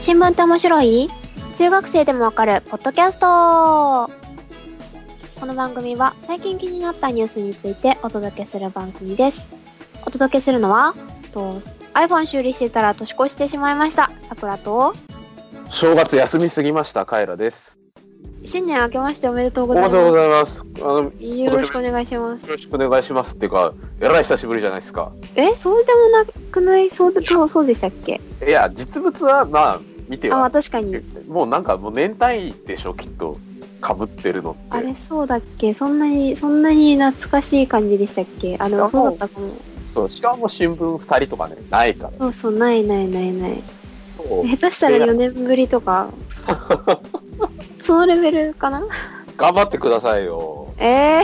新聞って面白い？中学生でもわかるポッドキャストこの番組は最近気になったニュースについてお届けする番組です。お届けするのは、と iPhone 修理してたら年越してしまいました。さくらと、正月休みすぎました、カエラです。新年明けましておめでとうおめでとうごございまざいます。あの、よす。よろしくお願いします。ろしくお願いしますっていうか、えらい久しぶりじゃないですか。え、そうでもなくない？そうでそうそうでしたっけ？いや、実物は、まあ、見てあ、まあは、確かに。もうなんか、もう年単位でしょ、きっと。被ってるのって。あれそうだっけ？そんなに、そんなに懐かしい感じでしたっけ？あ、でもそうだったかも。そうしかも新聞2人とかね、ないから。そうそう、ないないないない。下手したら4年ぶりとか。そのレベルかな？頑張ってくださいよ。ええ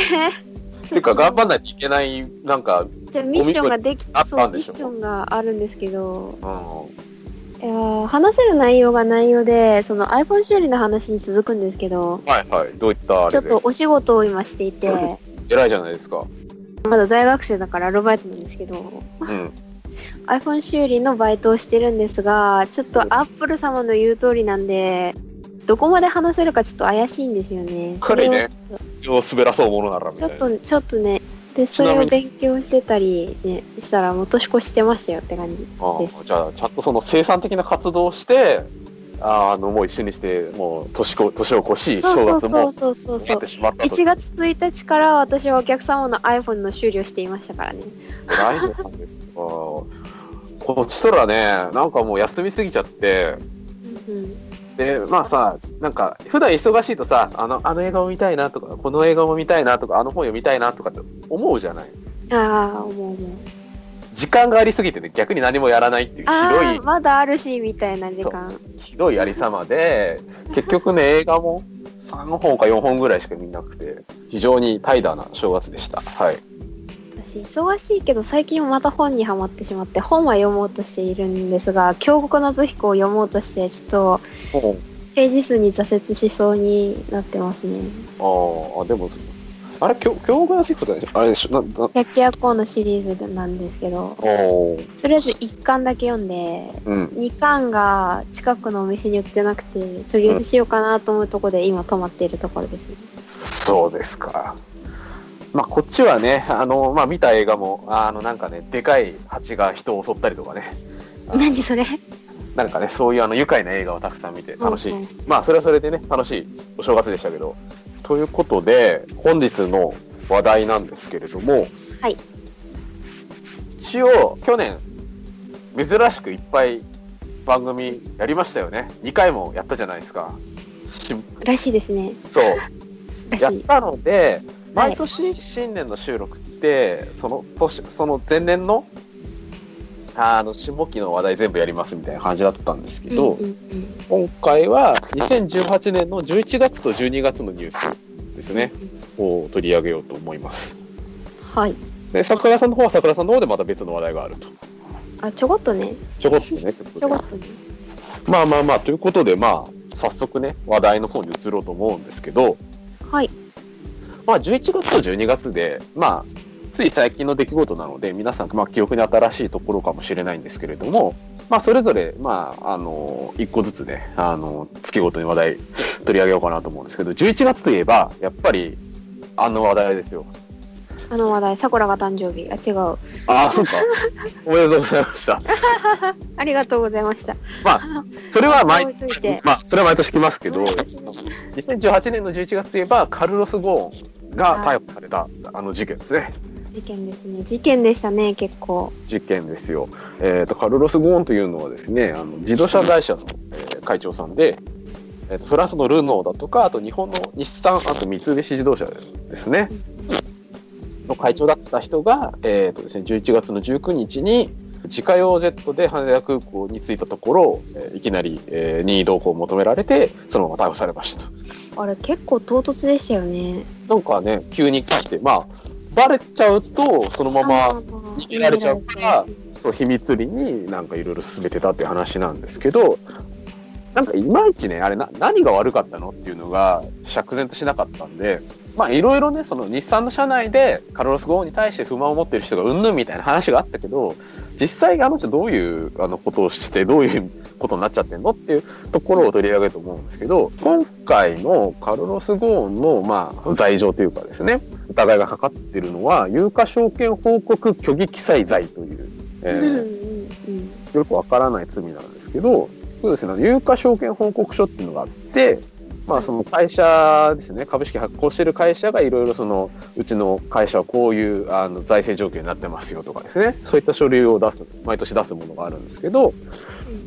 ー。ていうか、頑張んないといけない、なんか、じゃあミッションができたんでしょ？ミッションがあるんですけど、うん。いやー話せる内容が内容で、その iPhone 修理の話に続くんですけど、はいはい。どういったちょっと。お仕事を今していて、偉いじゃないですか。まだ大学生だからアルバイトなんですけど、うん。iPhone 修理のバイトをしてるんですが、ちょっと Apple 様の言う通りなんで、どこまで話せるかちょっと怪しいんですよね。これねそを滑らそうものならみたいな。ちょっと、ちょっとね、で、それを勉強してたり、ね、したらもう年越してましたよって感じあです。あじゃあ、ちゃんとその生産的な活動をして、あの、もう一緒にして、もう年こ、年を越し、正月もそうそうそうって。しまったと。1月1日から私はお客様の iPhone の修理をしていましたからね。大丈夫なんですか。こっちとらね、なんかもう休みすぎちゃって、うんで、まあさ、なんか、普段忙しいとさ、あの、あの映画を見たいなとか、この映画も見たいなとか、あの本読みたいなとかって思うじゃない？うん、ああ、思う思う。時間がありすぎてね、逆に何もやらないっていうひどいまだあるし、みたいな時間。ひどいありさまで、結局ね、映画も3本か4本ぐらいしか見なくて、非常に怠惰な正月でした。はい。私、忙しいけど、最近また本にはまってしまって、本は読もうとしているんですが、京極夏彦を読もうとして、ちょっと、ページ数に挫折しそうになってますね。ああ、でも、あれ、京京極夏彦だね。あれでしょ、な、な、百鬼夜行のシリーズなんですけど、とりあえず1巻だけ読んで、うん。2巻が近くのお店に売ってなくて、とりあえずしようかなと思うところで今止まっているところですね。そうですか。まあ、こっちはね、あの、まあ、見た映画も、あの、なんかね、でかい蜂が人を襲ったりとかね。何それ？なんかね、そういうあの、愉快な映画をたくさん見て楽しい。うんうんまあ、それはそれでね、楽しいお正月でしたけど。ということで、本日の話題なんですけれども、はい。一応、去年、珍しくいっぱい番組やりましたよね。2回もやったじゃないですか。しらしいですね。そう。やったので、はい毎年新年の収録って、その年、その前年の、あの、下期の話題全部やりますみたいな感じだったんですけど、うんうんうん今回は2018年の11月と12月のニュースですね、を取り上げようと思います。はい。で、桜さんの方は桜さんの方でまた別の話題があると。あ、ちょこっとね。ちょこっとね。ちょこっとね。まあまあまあ、ということで、まあ、早速ね、話題の方に移ろうと思うんですけど、はい。まあ、11月と12月で、まあ、つい最近の出来事なので、皆さん、まあ、記憶に新しいところかもしれないんですけれども、まあ、それぞれ、まあ、あの、一個ずつね、あの、月ごとに話題取り上げようかなと思うんですけど、11月といえば、やっぱり、あの話題ですよ。あの話題、桜が誕生日。あ、違う。ああ、そうか。おめでとうございました。ありがとうございました。まあ、それは毎まあ、それは毎年来ますけど、毎2018年の11月といえば、カルロス・ゴーンが逮捕された、あの事件ですね。事件ですね。事件でしたね、結構。事件ですよ。えっ、と、カルロス・ゴーンというのはですね、あの自動車会社の、えー会長さんで、えーと、フランスのルノーだとか、あと日本の日産、あと三菱自動車ですね、の会長だった人が、えっ、とですね、11月の19日に、自家用ジェットで羽田空港に着いたところ、えーいきなり、えー任意同行を求められて、そのまま逮捕されましたと。あれ、結構唐突でしたよね。なんかね、急に来て、まあ、バレちゃうと、そのまま、逃逃げられちゃうからそう秘密裏になんかいろいろ進めてたっていう話なんですけど、なんかいまいちね、あれな、何が悪かったのっていうのが釈然としなかったんで、まあいろいろね、その日産の社内でカルロス・ゴーンに対して不満を持ってる人がうんぬんみたいな話があったけど、実際あの人どういうあのことをしてて、どういうことになっちゃってんのっていうところを取り上げると思うんですけど、今回のカルロス・ゴーンの、まあ、罪状というかですね、疑いがかかっているのは、有価証券報告虚偽記載罪という、えーうん。よくわからない罪なんですけど、そうですね、有価証券報告書っていうのがあって、まあその会社ですね、株式発行してる会社がいろいろその、うちの会社はこういうあの財政状況になってますよとかですね、そういった書類を出す、毎年出すものがあるんですけど、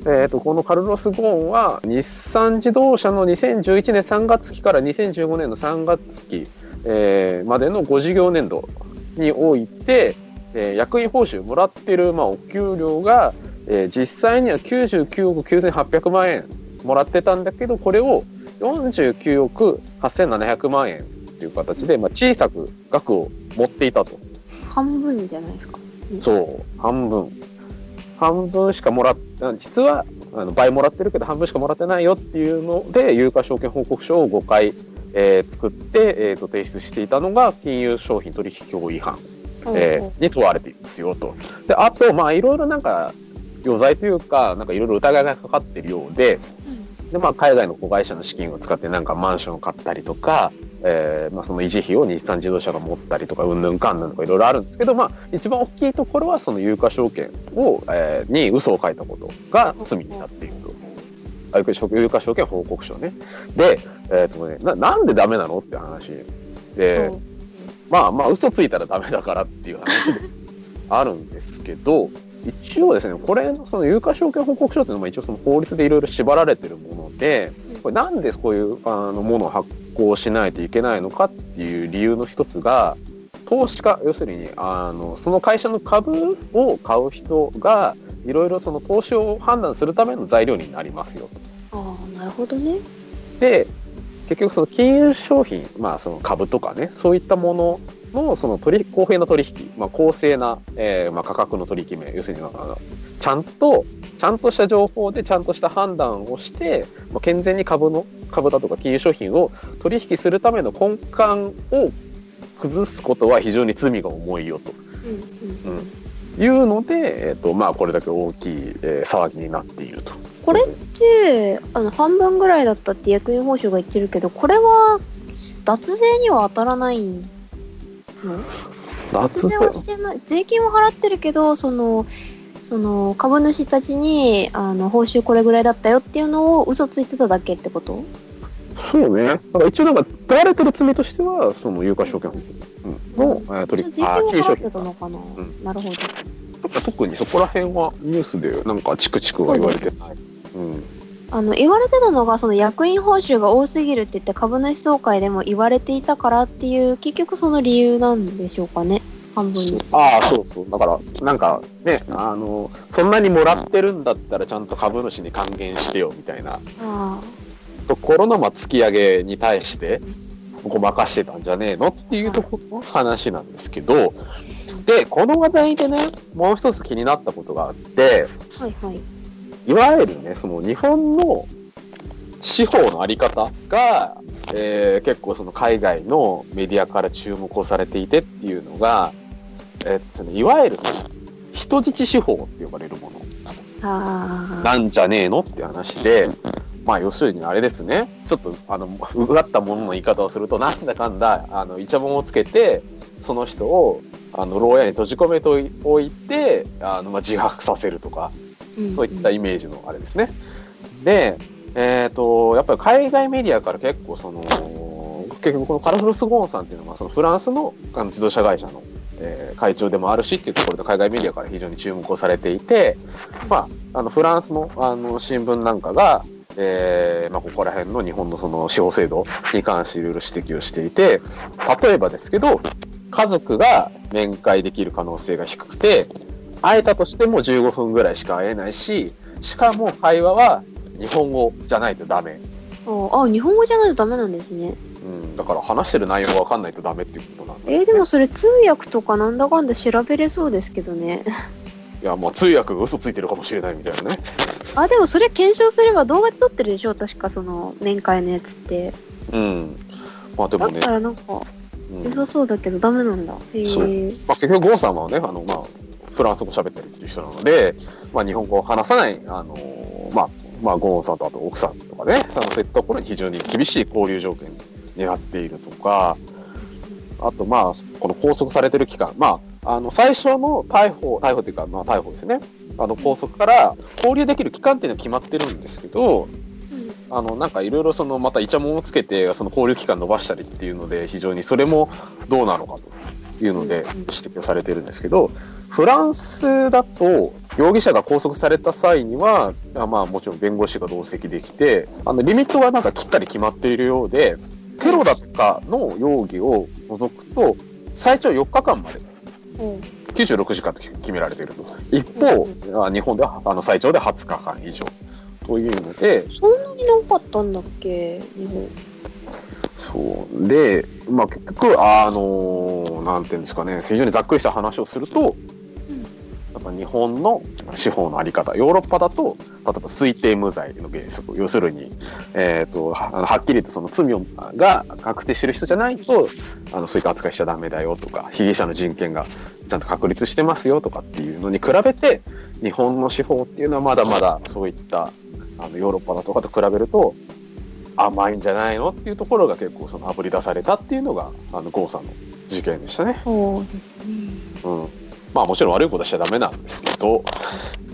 えっ、と、このカルロス・ゴーンは、日産自動車の2011年3月期から2015年の3月期、えーまでの5事業年度において、えー役員報酬もらってる、まあ、お給料が、えー実際には99億9800万円もらってたんだけど、これを49億8700万円っていう形で、まあ、小さく額を持っていたと。半分じゃないですか。そう、半分。半分しかもらっ実はあの倍もらってるけど半分しかもらってないよっていうので、有価証券報告書を5回、えー作って、えーと提出していたのが金融商品取引法違反、えーに問われていますよと。で、あと、まあ、いろいろなんか、余罪というか、なんかいろいろ疑いがかかってるようで、で、まあ、海外の子会社の資金を使ってなんかマンションを買ったりとか、えーまあ、その維持費を日産自動車が持ったりとか、うんぬんかんぬんとかいろいろあるんですけど、まあ、一番大きいところはその有価証券を、えーに嘘を書いたことが罪になっていると。あ有価証券報告書ね。で、えっ、とねな、なんでダメなのって話で、まあまあ嘘ついたらダメだからっていう話であるんですけど、一応ですね、これのその有価証券報告書っていうのも一応その法律でいろいろ縛られてるもので、これなんでこういうあのものを発行しないといけないのかっていう理由の一つが、投資家、要するに、あの、その会社の株を買う人が、いろいろその投資を判断するための材料になりますよ。ああ、なるほどね。で、結局その金融商品、まあその株とかね、そういったもののその取引、公平な取引、まあ公正な、えーまあ価格の取り決め、要するにあのちゃんと、ちゃんとした情報でちゃんとした判断をして、まあ、健全に株の、株だとか金融商品を取引するための根幹を崩すことは非常に罪が重いよと。うんうんうんいうので、えっ、と、まあ、これだけ大きい、えー騒ぎになっていると。これって、あの、半分ぐらいだったって役員報酬が言ってるけど、これは、脱税には当たらないの脱税はしてない。税金は払ってるけど、その、その、株主たちに、あの、報酬これぐらいだったよっていうのを嘘ついてただけってこと？そうね。だから一応なんか、問われてる罪としては、その有価証券の、えー取り税金は金融商払って品たのかな、んなるほど。特にそこら辺はニュースでなんかチクチクは言われてない。うん。あの、言われてたのが、その役員報酬が多すぎるって言って株主総会でも言われていたからっていう、結局その理由なんでしょうかね。半分に。ああ、そうそう。だから、なんかね、あの、そんなにもらってるんだったらちゃんと株主に還元してよみたいなあところの、まあ、突き上げに対して、ごまかしてたんじゃねえのっていうところの話なんですけど、で、この話題でね、もう一つ気になったことがあって、あ、はいはい。いわゆるね、その日本の司法のあり方が、えー結構その海外のメディアから注目をされていてっていうのが、えっとね、いわゆるその人質司法って呼ばれるもの。なんじゃねえのって話で、まあ要するにあれですね、ちょっとあの、うがったものの言い方をすると、なんだかんだ、あの、イチャモンをつけて、その人を、あの、牢屋に閉じ込めておいて、あの、まあ、自白させるとか、そういったイメージのあれですね。で、えっ、と、やっぱり海外メディアから結構その、結局このカルフロス・ゴーンさんっていうのは、そのフランスのあの自動車会社の、えー会長でもあるしっていうところで海外メディアから非常に注目をされていて、まあ、あの、フランスのあの新聞なんかが、えーまあ、ここら辺の日本のその司法制度に関していろいろ指摘をしていて、例えばですけど、家族が面会できる可能性が低くて、会えたとしても15分ぐらいしか会えないし、しかも会話は日本語じゃないとダメ。ああ、日本語じゃないとダメなんですね。うん、だから話してる内容がわかんないとダメっていうことなんだ、えーでもそれ通訳とかなんだかんだ調べれそうですけどね。いや、まあ通訳が嘘ついてるかもしれないみたいなね。あ、でもそれ検証すれば動画で撮ってるでしょ確かその面会のやつって。うん。まあでもねだった、らなんかうん良さそうだけどダメなんだ。へえ。まあ、結局ゴンさんはね、あの、まあ、フランス語喋ってるっていう人なので、まあ、日本語を話さない、あのーまあ、まあ、ゴーンさんとあと奥さんとかね、あのそういったところに非常に厳しい交流条件になっているとか、あと、まあ、この拘束されてる期間、まあ、あの、最初の逮捕、逮捕っていうか、まあ、逮捕ですね。あの、拘束から交流できる期間っていうのは決まってるんですけど、あの、なんかいろいろその、またイチャモンをつけて、その交流期間伸ばしたりっていうので、非常にそれもどうなのかというので指摘をされてるんですけど、フランスだと、容疑者が拘束された際には、あまあもちろん弁護士が同席できて、あの、リミットがなんかきっかり決まっているようで、テロだとかの容疑を除くと、最長4日間までうん96時間と決められていると。一方、あ日本ではあの最長で20日間以上。というので、そんなに長かったんだっけ？日本。そう。で、まあ結局、あのなんていうんですかね、非常にざっくりした話をすると、やっぱ日本の司法のあり方、ヨーロッパだと、例えば推定無罪の原則、要するに、えっ、と、はあのはっきりとその罪をが確定してる人じゃないと、あの、そういった扱いしちゃダメだよとか、被疑者の人権がちゃんと確立してますよとかっていうのに比べて、日本の司法っていうのはまだまだそういった、あの、ヨーロッパだとかと比べると、甘いんじゃないのっていうところが結構その炙り出されたっていうのが、あの、ゴーさんの事件でしたね。そうですね。うん。まあもちろん悪いことはしちゃダメなんですけど、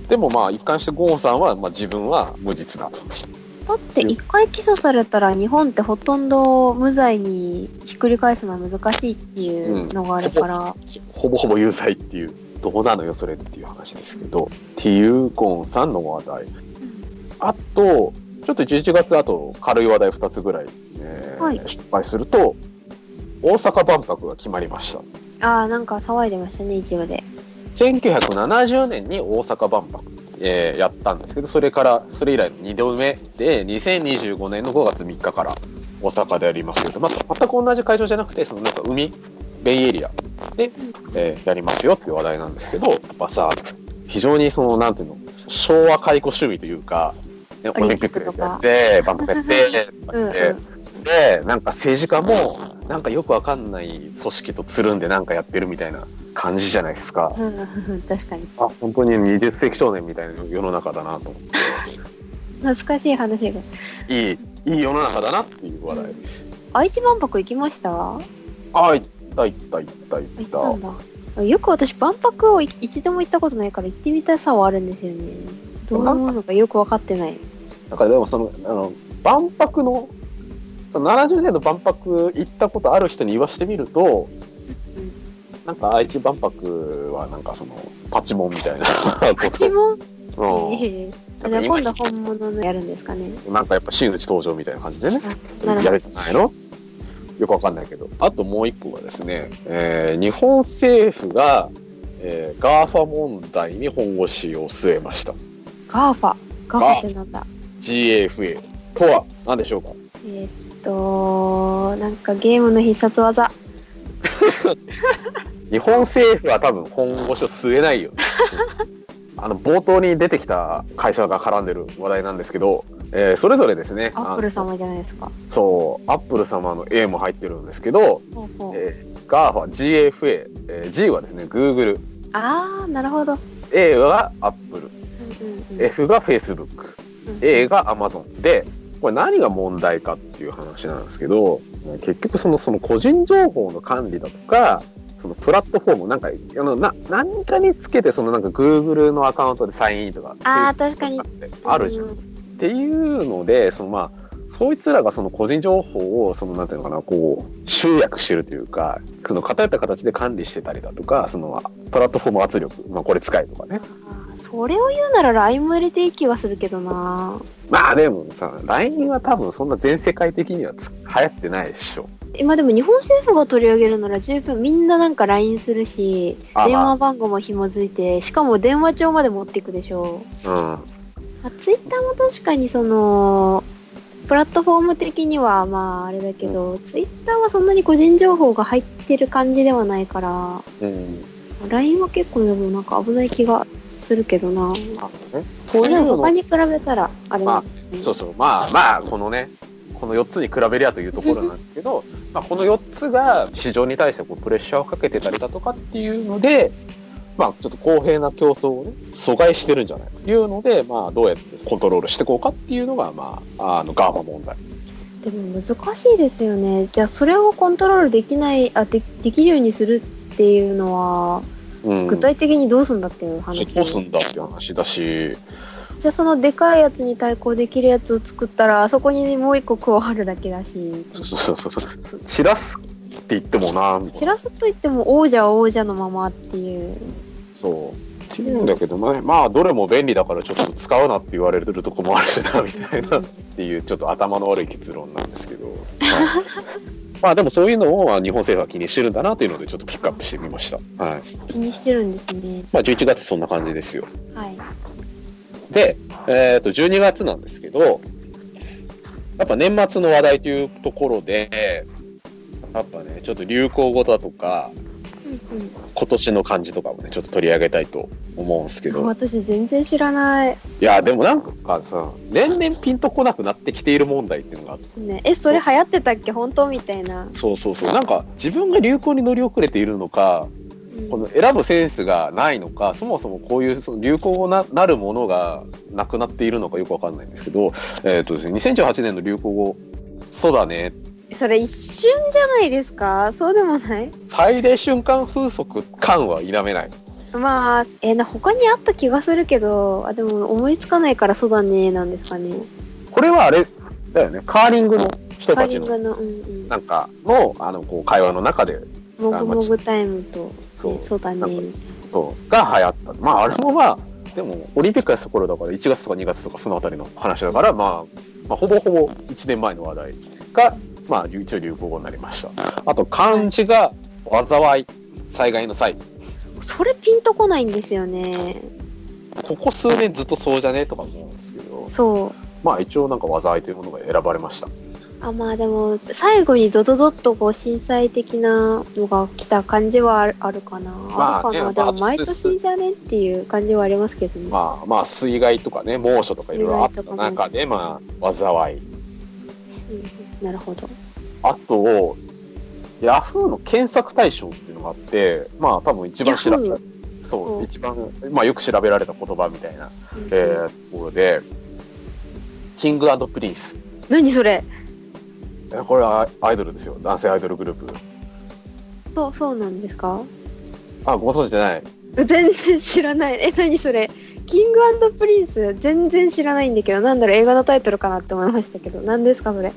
でもまあ一貫してゴーンさんは、まあ自分は無実だと。だって一回起訴されたら日本ってほとんど無罪にひっくり返すのは難しいっていうのがあるから、ほぼほぼ有罪っていう、どうなのよそれっていう話ですけど、っていうゴーンさんの話題。あと、ちょっと11月あと軽い話題2つぐらい、えーはい失敗すると、大阪万博が決まりました。ああなんか騒いでましたね一部で1970年に大阪万博、えーやったんですけど、それから、それ以来の2度目で、2025年の5月3日から大阪でやりますよと。まあ、全く同じ会場じゃなくて、そのなんか海、ベイエリアで、えーやりますよっていう話題なんですけど、やっぱさ、非常にその、なんていうの、昭和解雇趣味というか、ねオリンピックでやって、万博やって、とかうん。言って。で、なんか政治家も、なんかよくわかんない組織とつるんでなんかやってるみたいな感じじゃないですか。うんうん確かに。あ、本当に20世紀少年みたいな世の中だなと思って。懐かしい話が。いい、いい世の中だなっていう話題。愛知万博行きました？行あ、行った行った行った行っ。ったんだ。よく私万博を一度も行ったことないから行ってみたさはあるんですよね。どういうものかよく分かってないだからでもその、あの、万博の、その70年の万博行ったことある人に言わしてみると、なんか愛知万博はなんかその、パチモンみたいなこと。口もうんええじゃあ今度本物のやるんですかねなんかやっぱ真打ち登場みたいな感じでね。やるんじゃないの？よくわかんないけど。あともう一個はですね、えー日本政府が、えー、 GAFA 問題に本腰を据えました。ガーファガーファってなんだ？GAFA とは何でしょうか？えーっとなんかゲームの必殺技。日本政府は多分本腰を据えないよ。あの、冒頭に出てきた会社が絡んでる話題なんですけど、えーそれぞれですね、アップル様じゃないですか。そう、アップル様の A も入ってるんですけど、ほうほう。えー、GAFA、GFA、えー G はですね、Google、ああなるほど。A が Apple、うんうんうん。F が Facebook、うん A が Amazon で、これ何が問題かっていう話なんですけど、結局そのその個人情報の管理だとか、そのプラットフォーム、なんか、あの、な、何かにつけて、そのなんか Google のアカウントでサインインとか。あー確かにあるじゃん。うっていうので、そのまあ、そいつらがその個人情報を、そのなんていうのかな、こう、集約してるというか、その偏った形で管理してたりだとか、そのプラットフォーム圧力、まあこれ使えとかね。それを言うなら LINE も入れていい気がするけどなまあでもさ、LINE は多分そんな全世界的にはつ流行ってないでしょ。今でも日本政府が取り上げるなら十分みんななんか LINE するしあ電話番号も紐づいてしかも電話帳まで持っていくでしょうん。あツイッターも確かにそのプラットフォーム的にはまああれだけど、ツイッターはそんなに個人情報が入ってる感じではないからうん。LINE は結構でもなんか危ない気がするけどな。あのね、そういうのでも他に比べたらあれなんですねそうそう、まあまあ、このね、この4つに比べりゃというところなんですけど、まあこの4つが市場に対してこうプレッシャーをかけてたりだとかっていうので、まあ、ちょっと公平な競争をね、阻害してるんじゃないかというので、まあ、どうやってコントロールしていこうかっていうのが、まあ、あの、 GAFA 問題。でも難しいですよね。じゃあそれをコントロールできない、あ、でできるようにするっていうのは、うん。具体的にどうすんだっていう話。どうすんだっていう話だし、じゃあそのでかいやつに対抗できるやつを作ったら、あそこにもう一個加わるだけだし。そうそうそうそう、散らすって言ってもな。散らすと言っても王者は王者のままっていう。そう。っていうんだけどね、まあ、どれも便利だからちょっと使うなって言われるとこもあるな、みたいな、っていう、ちょっと頭の悪い結論なんですけど。はい まあ、でもそういうのをまあ日本政府は気にしてるんだなというので、ちょっとピックアップしてみました。はい。気にしてるんですね。まあ、11月そんな感じですよ。はい。で、えっ、と、12月なんですけど、やっぱ年末の話題というところで、やっぱね、ちょっと流行語だとか、うん今年の漢字とかもね、ちょっと取り上げたいと思うんですけうん。ど、私全然知らない。いや、でもなんかさ、年々ピンとこなくなってきている問題っていうのがあって、ね、え、それ流行ってたっけ？本当みたいな。そうそうそう、なんか自分が流行に乗り遅れているのか、うん。この選ぶセンスがないのか、そもそもこういうその流行語ななるものがなくなっているのかよくわかんないんですけど、えっ、とですね、2018年の流行語、そうだね、それ一瞬じゃないですか？そうでもない？最大瞬間風速感は否めない。まあ、えーな、他にあった気がするけど、あ、でも思いつかないからそうだね、なんですかね。これはあれだよね、カーリングの人たちの、カーリングの、うんうん。なんかの、あの、こう、会話の中で、もぐもぐタイムと、そうねそうだね、そうが流行った。まあ、あれもまあ、でも、オリンピックやった頃だから、1月とか2月とかそのあたりの話だから、まあ、まあ、ほぼほぼ1年前の話題が、まあ、一応流行語になりました。あと、漢字が、災い、災害の際。な。それピンとこないんですよね。ここ数年ずっとそうじゃね？とか思うんですけど、そう。まあ、一応なんか災いというものが選ばれました。あ、まあでも、最後にドドドッとこう震災的なのが来た感じはあるあるかな。まあねあるかな。でまあも毎年じゃね？っていう感じはありますけどね。まあ、まあ、水害とかね、猛暑とかいろいろあった中で、まあ、災い。うんなるほど。あと、ヤフーの検索大賞っていうのがあって、まあ多分一番調べそうう、ん一番、まあよく調べられた言葉みたいな、うんえー、ところで、キングプリンス。何それ？えこれはアイドルですよ。男性アイドルグループ。そう、そうなんですか？あ、ご存知じゃない。全然知らない。え、何それ？キングプリンス全然知らないんだけど、なんだろう、映画のタイトルかなって思いましたけど、何ですか、それ？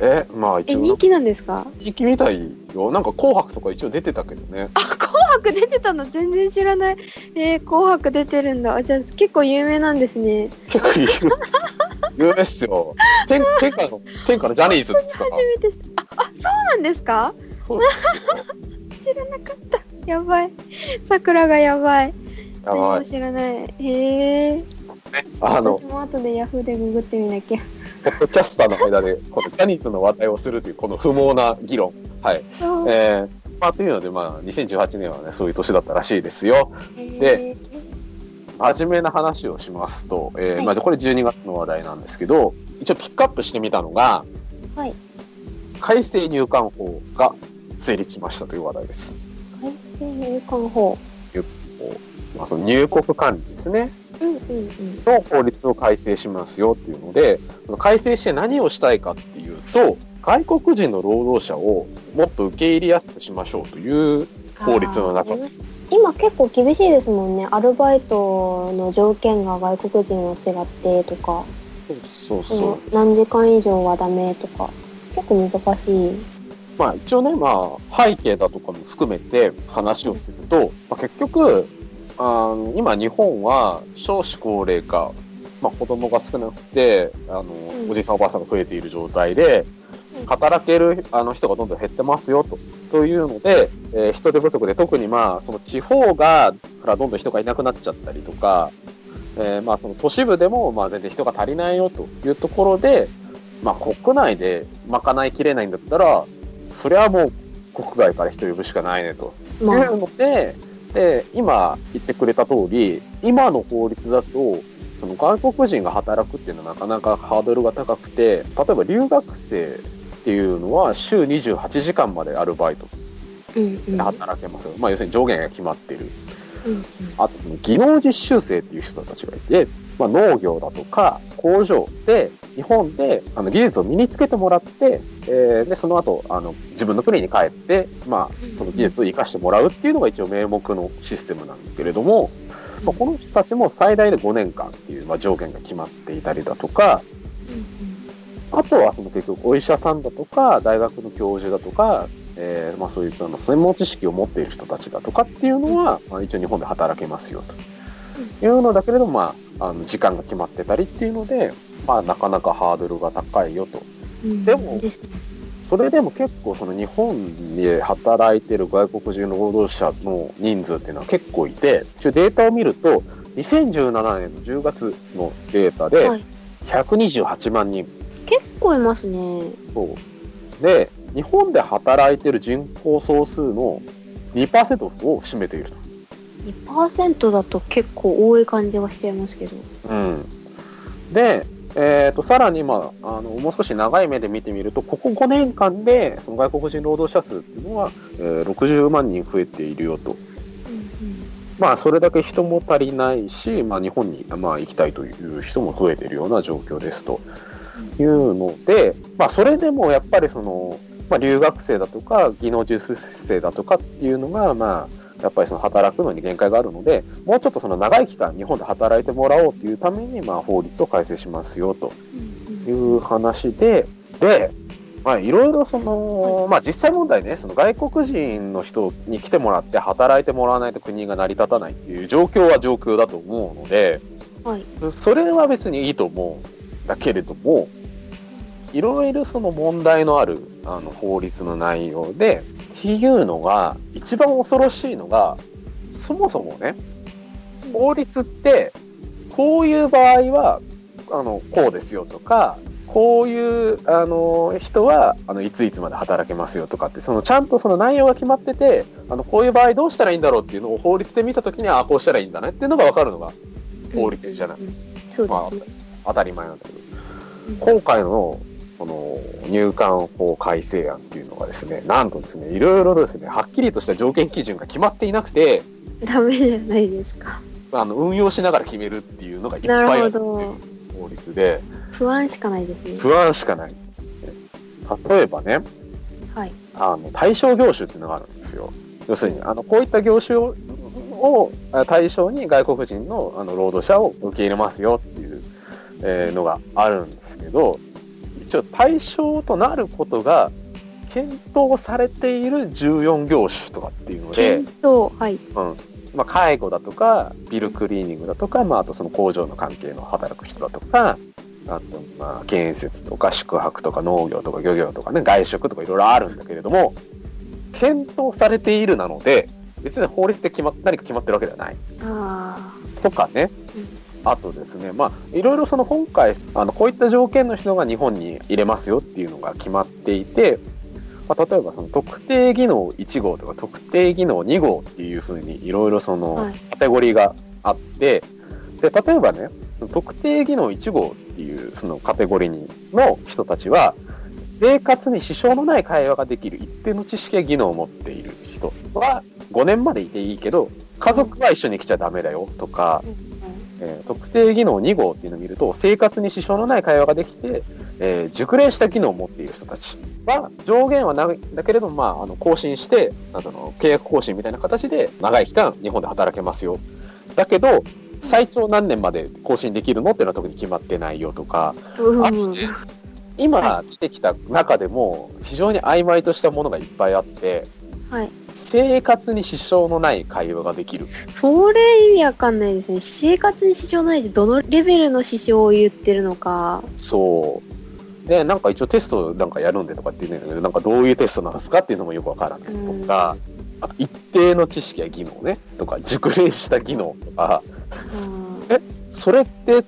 え、まあ一え、応、人気なんですか？人気みたいよ。なんか紅白とか一応出てたけどね。あ、紅白出てたの全然知らない。えー紅白出てるんだ。あじゃあ結構有名なんですね。結構有名。有名っすよ。天天下の、天下のジャニーズですか初めて知った。あ、あ、そうなんですか？知らなかった。やばい。桜がやばい。やばい。知らない。へえ。あの私、も後でヤフーでググってみなきゃ。ポッドキャスターの間で、このジャニーズの話題をするという、この不毛な議論。はい。えー、まあ、というので、まあ、2018年はね、そういう年だったらしいですよ。で真面目な話をしますと、えーはいまあ、これ12月の話題なんですけど、一応ピックアップしてみたのが、はい。改正入管法が成立しましたという話題です。改正入管法。まあ、その入国管理ですね。うんうんうん。の法律を改正しますよっていうので、その改正して何をしたいかっていうと、外国人の労働者をもっと受け入れやすくしましょうという法律の中あーあります今結構厳しいですもんね。アルバイトの条件が外国人は違ってとか、そうその何時間以上はダメとか、結構難しい。まあ一応ね、まあ背景だとかも含めて話をすると、まあ、結局、あの今日本は少子高齢化、まあ子供が少なくて、あの、んおじさんおばあさんが増えている状態でうん、働けるあの人がどんどん減ってますよと。というので、えー人手不足で特にまあその地方がからどんどん人がいなくなっちゃったりとか、えーまあその都市部でもまあ全然人が足りないよというところで、まあ国内で賄いきれないんだったら、それはもう国外から人呼ぶしかないねと。まあ、いうので、で、今言ってくれた通り、今の法律だと、その外国人が働くっていうのはなかなかハードルが高くて、例えば留学生っていうのは週28時間までアルバイトうんうん。で働けますよ。まあ要するに上限が決まっている。うんあと、技能実習生っていう人たちがいて、まあ、農業だとか工場で日本であの技術を身につけてもらって、えーでその後あの自分の国に帰って、まあ、その技術を生かしてもらうっていうのが一応名目のシステムなんだけれども、まあ、この人たちも最大で5年間っていう、まあ、条件が決まっていたりだとかあとはその結局お医者さんだとか大学の教授だとか、えーまあ、そういうあの専門知識を持っている人たちだとかっていうのは、まあ、一応日本で働けますよというのだけれども、まあ、あの時間が決まってたりっていうので、まあ、なかなかハードルが高いよと。うんでもそれでも結構その日本で働いてる外国人労働者の人数っていうのは結構いて、一応データを見ると、2017年の10月のデータではい128万人。結構いますねそうで、日本で働いてる人口総数の2%を占めていると。2%だと結構多い感じがしちゃいますけど。うん、で、えー、とさらに、まあ、あのもう少し長い目で見てみると、ここ5年間でその外国人労働者数っていうのは、えー60万人増えているよと。まあ、それだけ人も足りないし、まあ、日本に、まあ、行きたいという人も増えているような状況ですと。いうので、まあ、それでもやっぱりその、まあ、留学生だとか技能実習生だとかっていうのが、まあ、やっぱりその働くのに限界があるので、もうちょっとその長い期間日本で働いてもらおうというために、まあ、法律を改正しますよという話で、で、まあ、いろいろその、まあ、実際問題ね、その外国人の人に来てもらって働いてもらわないと国が成り立たないっていう状況は状況だと思うので、はい。それは別にいいと思うんだけれども、いろいろその問題のあるあの法律の内容で、っていうのが、一番恐ろしいのが、そもそもね、法律って、こういう場合は、あの、こうですよとか、こういう、あの、人は、あの、いついつまで働けますよとかって、その、ちゃんとその内容が決まってて、あの、こういう場合どうしたらいいんだろうっていうのを法律で見たときに、ああ、こうしたらいいんだねっていうのがわかるのが法律じゃない。当たり前なんだけど、うん。今回の、この、入管法改正案っていうのがですね、なんとですね、いろいろとですね、はっきりとした条件基準が決まっていなくて、ダメじゃないですか。あの、運用しながら決めるっていうのがいっぱいなあるっていう法律で、不安しかないですね。不安しかない。例えばね、はい。あの、対象業種っていうのがあるんですよ。要するに、あの、こういった業種を、をあ対象に外国人のあの労働者を受け入れますよっていう、えーのがあるんですけど、一応対象となることが検討されている14業種とかっていうので、検討はい。うん。まあ、介護だとか、ビルクリーニングだとか、まあ、あとその工場の関係の働く人だとか、あと、まあ、建設とか宿泊とか農業とか漁業とかね、外食とかいろいろあるんだけれども、検討されているなので、別に法律で決まっ何か決まってるわけではない。あとかね、あとですね、まあ、いろいろその今回、あの、こういった条件の人が日本に入れますよっていうのが決まっていて、まあ、例えばその特定技能1号とか特定技能2号っていうふうにいろいろそのはい。カテゴリーがあって、で、例えばね、特定技能1号っていうそのカテゴリーの人たちは、生活に支障のない会話ができる一定の知識や技能を持っている人は5年までいていいけど、家族は一緒に来ちゃダメだよとか、えー特定技能2号っていうのを見ると、生活に支障のない会話ができて、えー熟練した技能を持っている人たちは、上限はないんだけれども、まあ、あの、更新して、あの、契約更新みたいな形で、長い期間、日本で働けますよ。だけど、最長何年まで更新できるのっていうのは特に決まってないよとか、うんあとね今出てきた中でも、非常に曖昧としたものがいっぱいあって、はい生活に支障のない会話ができる。それ意味わかんないですね。生活に支障ないってどのレベルの支障を言ってるのか。そう。で、なんか一応テストなんかやるんでとかって言うんだけど、なんかどういうテストなんですかっていうのもよくわからないとか、あと一定の知識や技能ね、とか、熟練した技能とか、うん。えそれって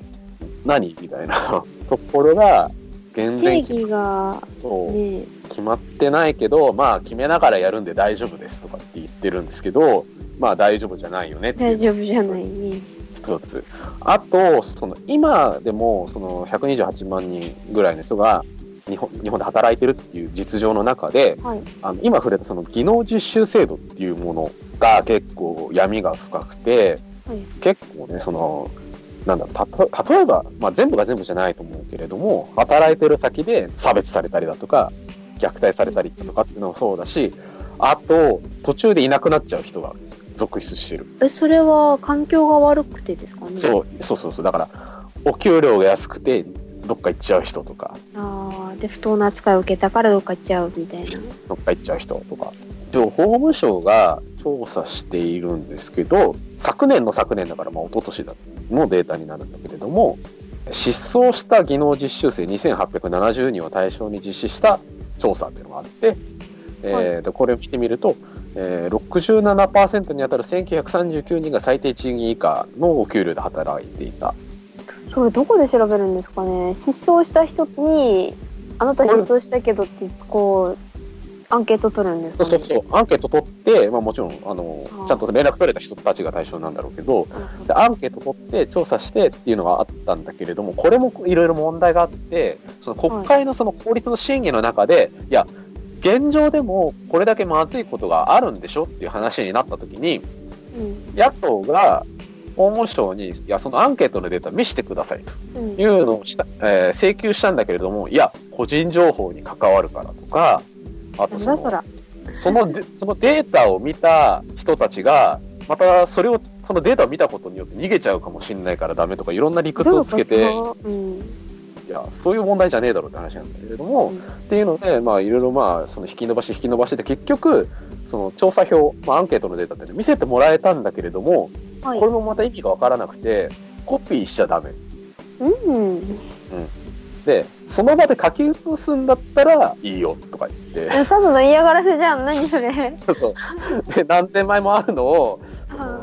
何？みたいなところが、全定然義がそう。ね決まってないけど、まあ決めながらやるんで大丈夫ですとかって言ってるんですけど、まあ大丈夫じゃないよねっていう大丈夫じゃないね一つ。あと、その今でもその128万人ぐらいの人が、日本日本で働いてるっていう実情の中で、はい。あの今触れたその技能実習制度っていうものが結構闇が深くて、はい。結構ね、その、なんだろう、例えば、まあ、全部が全部じゃないと思うけれども、働いてる先で差別されたりだとか、虐待されたりだとかっていうのもそうだし、あと、途中でいなくなっちゃう人が続出してる。え、それは環境が悪くてですか？ねそう、そうそうそう。だから、お給料が安くて、どっか行っちゃう人とか、ああ、で、不当な扱いを受けたからどっか行っちゃうみたいな。どっか行っちゃう人とか。一応、法務省が調査しているんですけど、昨年の昨年だから、まあ、一昨年だのデータになるんだけれども、失踪した技能実習生2870人を対象に実施した調査っていうのがあって、えーとこれを見てみると、えー67%に当たる1939人が最低賃金以下のお給料で働いていた。それどこで調べるんですかね？失踪した人に、あなた失踪したけどって、こう、アンケート取るんですか？ねそうそうそう、アンケート取って、まあもちろん、あのちゃんと連絡取れた人たちが対象なんだろうけど、でアンケート取って調査してっていうのがあったんだけれども、これもいろいろ問題があって、その国会のその法律の審議の中で、い。や、現状でもこれだけまずいことがあるんでしょっていう話になった時に、うん。野党が法務省に、いや、そのアンケートのデータ見せてくださいとうん。いうのをした、えー請求したんだけれども、いや、個人情報に関わるからとか、あとそのそのでそのデータを見た人たちが、またそれを、そのデータを見たことによって逃げちゃうかもしれないからダメとか、いろんな理屈をつけて、うん。や、そういう問題じゃねえだろうって話なんだけれども、っていうので、まあ、いろいろまあ、その引き伸ばし引き伸ばして、結局、その調査票、まあ、アンケートのデータって、ね、見せてもらえたんだけれども、はいこれもまた意味がわからなくて、コピーしちゃダメ。うん。で、その場で書き写すんだったらいいよとか言って、えただの嫌がらせじゃん。何それ。そう。で、何千枚もあるのを、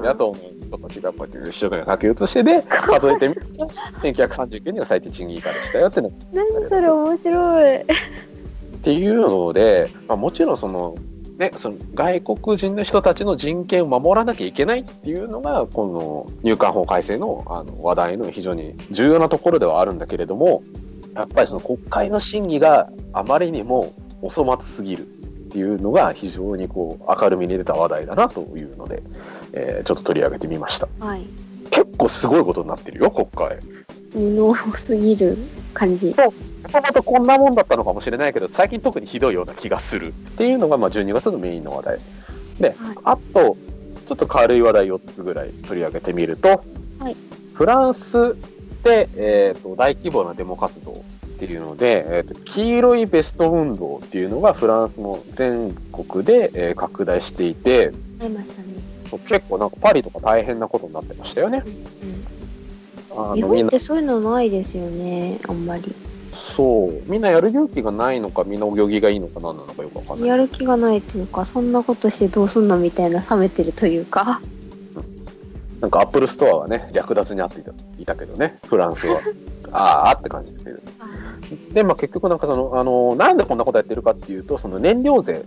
野党の人たちがこうやって一生懸命書き写してで、数えてみると、1939人が最低賃金以下でしたよってのっ何それ面白い。ていうので、まあ、もちろんその、ね、その外国人の人たちの人権を守らなきゃいけないっていうのが、この入管法改正のあの話題の非常に重要なところではあるんだけれども、やっぱりその国会の審議があまりにもお粗末すぎるっていうのが非常にこう明るみに出た話題だなというので、えーちょっと取り上げてみました。はい。結構すごいことになってるよ、国会。布すぎる感じ。もともとこんなもんだったのかもしれないけど、最近特にひどいような気がするっていうのが、まあ、12月のメインの話題。で、はいあと、ちょっと軽い話題4つぐらい取り上げてみると、はいフランスで、えーと大規模なデモ活動っていうので、えーと黄色いベスト運動っていうのがフランスの全国で、えー拡大していて、ありましたね。結構なんかパリとか大変なことになってましたよね。あ日のみんな本ってそういうのないですよね。あんまり。そう。みんなやる勇気がないのか、みんなお行儀がいいのか、何なのかよくわかんない。やる気がないというか、そんなことしてどうすんのみたいな冷めてるというか。なんかアップルストアはね、略奪にあっていたいたけどね、フランスは。ああって感じですけど。で、まあ結局なんかその、あの、なんでこんなことやってるかっていうと、その燃料税、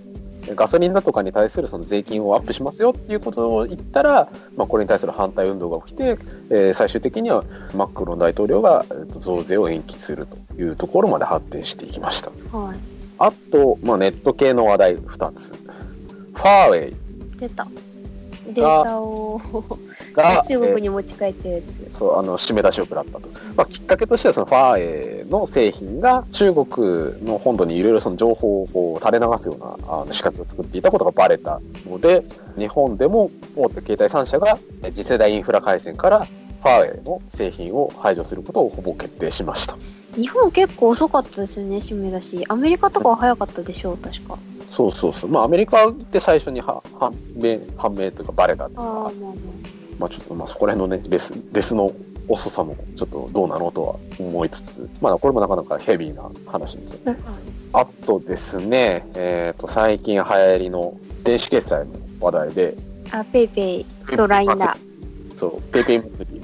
ガソリンだとかに対するその税金をアップしますよっていうことを言ったら、まあこれに対する反対運動が起きて、えー最終的にはマクロン大統領が増税を延期するというところまで発展していきました。はい。あと、まあネット系の話題2つ。ファーウェイ出た。データをが、中国に持ち帰っちゃうやつ。そう、あの、締め出しを食らったと。まあ、きっかけとしては、そのファーエーの製品が中国の本土にいろいろその情報をこう垂れ流すようなあの仕掛けを作っていたことがバレたので、日本でも大手携帯3社がえ次世代インフラ回線からファーエーの製品を排除することをほぼ決定しました。日本結構遅かったですよね、締め出し。アメリカとかは早かったでしょう、確か。そうそうそう。まあ、アメリカで最初には判明、判明というかバレたっていうのはまあままあちょっとまあそこら辺のね、レス、レスの遅さもちょっとどうなのとは思いつつ、まあこれもなかなかヘビーな話ですよね。あ。あとですね、えっ、と、最近流行りの電子決済の話題で、あ、ペイペイと LINE だ。そう、ペイペイ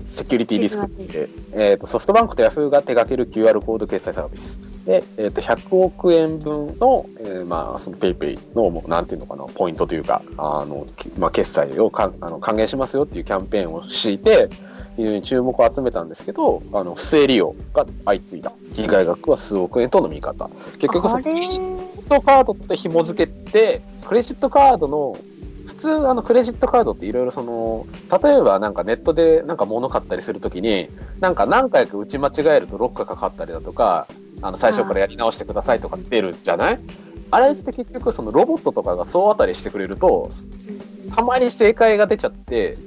セキュリティリスクって、えっ、と、ソフトバンクとヤフーが手掛ける QR コード決済サービス。で、えっ、と、100億円分の、えーまあ、そのペイペイの、なんていうのかな、ポイントというか、あの、きまあ、決済をかあの還元しますよっていうキャンペーンを敷いて、非常に注目を集めたんですけど、あの、不正利用が相次いだ。被害額は数億円との見方。結局その、クレジットカードって紐付けて、クレジットカードの、普通あのクレジットカードっていろいろその、例えばなんかネットでなんか物買ったりするときに、なんか何回か打ち間違えるとロックがかかったりだとか、あの最初からやり直してくださいとか出るじゃない？あれって結局そのロボットとかが総当たりしてくれると、たまに正解が出ちゃって、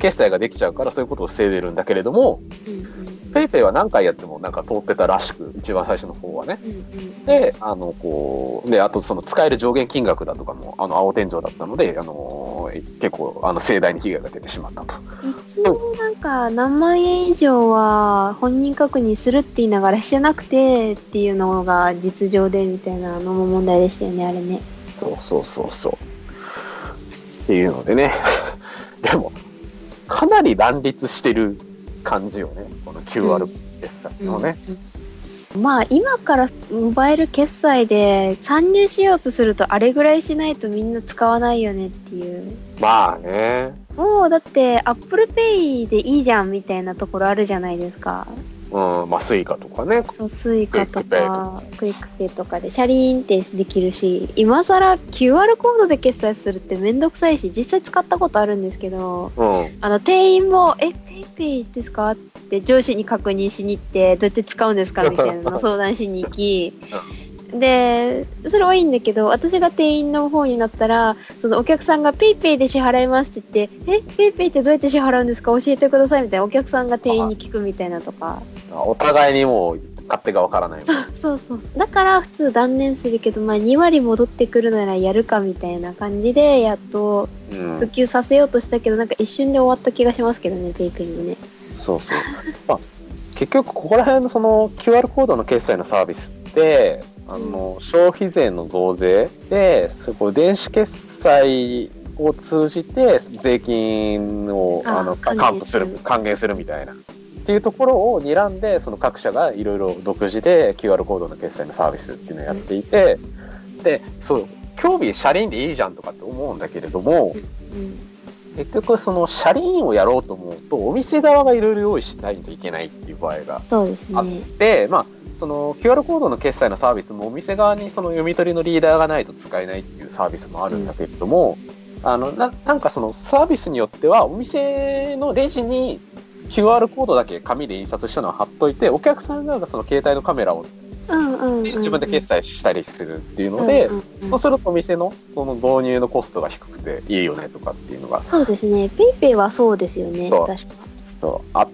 決済ができちゃうからそういうことを防いでるんだけれども、ペイペイは何回やってもなんか通ってたらしく、一番最初の方はね。で、あの、こう、で、あとその使える上限金額だとかも、あの、青天井だったので、あの、結構、あの、盛大に被害が出てしまったと。一応なんか、何万円以上は本人確認するって言いながらしてなくてっていうのが実情でみたいなのも問題でしたよね、あれね。そうそうそうそう。っていうのでね。でも、かなり乱立してる感じよね。この QR 決済のね。うんうんまあ今からモバイル決済で参入しようとするとあれぐらいしないとみんな使わないよねっていう。まあね。もうだって Apple Pay でいいじゃんみたいなところあるじゃないですか。うん、まあスイカとかね。スイカとか、クイックペイとかでシャリーンってできるし、今更 QR コードで決済するってめんどくさいし、実際使ったことあるんですけど、うん。あの店員も、え、ペイペイですか？って上司に確認しに行って、どうやって使うんですか？みたいなのを相談しに行き、で、それはいいんだけど、私が店員の方になったら、そのお客さんがペイペイで支払いますって言って、え、ペイペイってどうやって支払うんですか？教えてくださいみたいなお客さんが店員に聞くみたいなとか。お互いにもう勝手がわからない。そうそう。だから普通断念するけど、まあ2割戻ってくるならやるかみたいな感じで、やっとうん普。及させようとしたけど、なんか一瞬で終わった気がしますけどね、ペイペイもね。そうそう。まあ、結局、ここら辺のその QR コードの決済のサービスって、あの、消費税の増税で、そこ電子決済を通じて税金をああの還付する還元するみたいな。っていうところを睨んで、その各社がいろいろ独自で QR コードの決済のサービスっていうのをやっていて、で、そう、興味車輪でいいじゃんとかって思うんだけれども、うん。結局その車輪をやろうと思うと、お店側がいろいろ用意しないといけないっていう場合があっね。て、まあ、その QR コードの決済のサービスもお店側にその読み取りのリーダーがないと使えないっていうサービスもあるんだけれども、あのななんかそのサービスによってはお店のレジに QR コードだけ紙で印刷したのを貼っといてお客さん側がその携帯のカメラをうんうんうん、うん。自分で決済したりするっていうので、うんうんうん。そうするとお店のその導入のコストが低くていいよねとかっていうのが。そうですね。ペイペイはそうですよね。そう。あ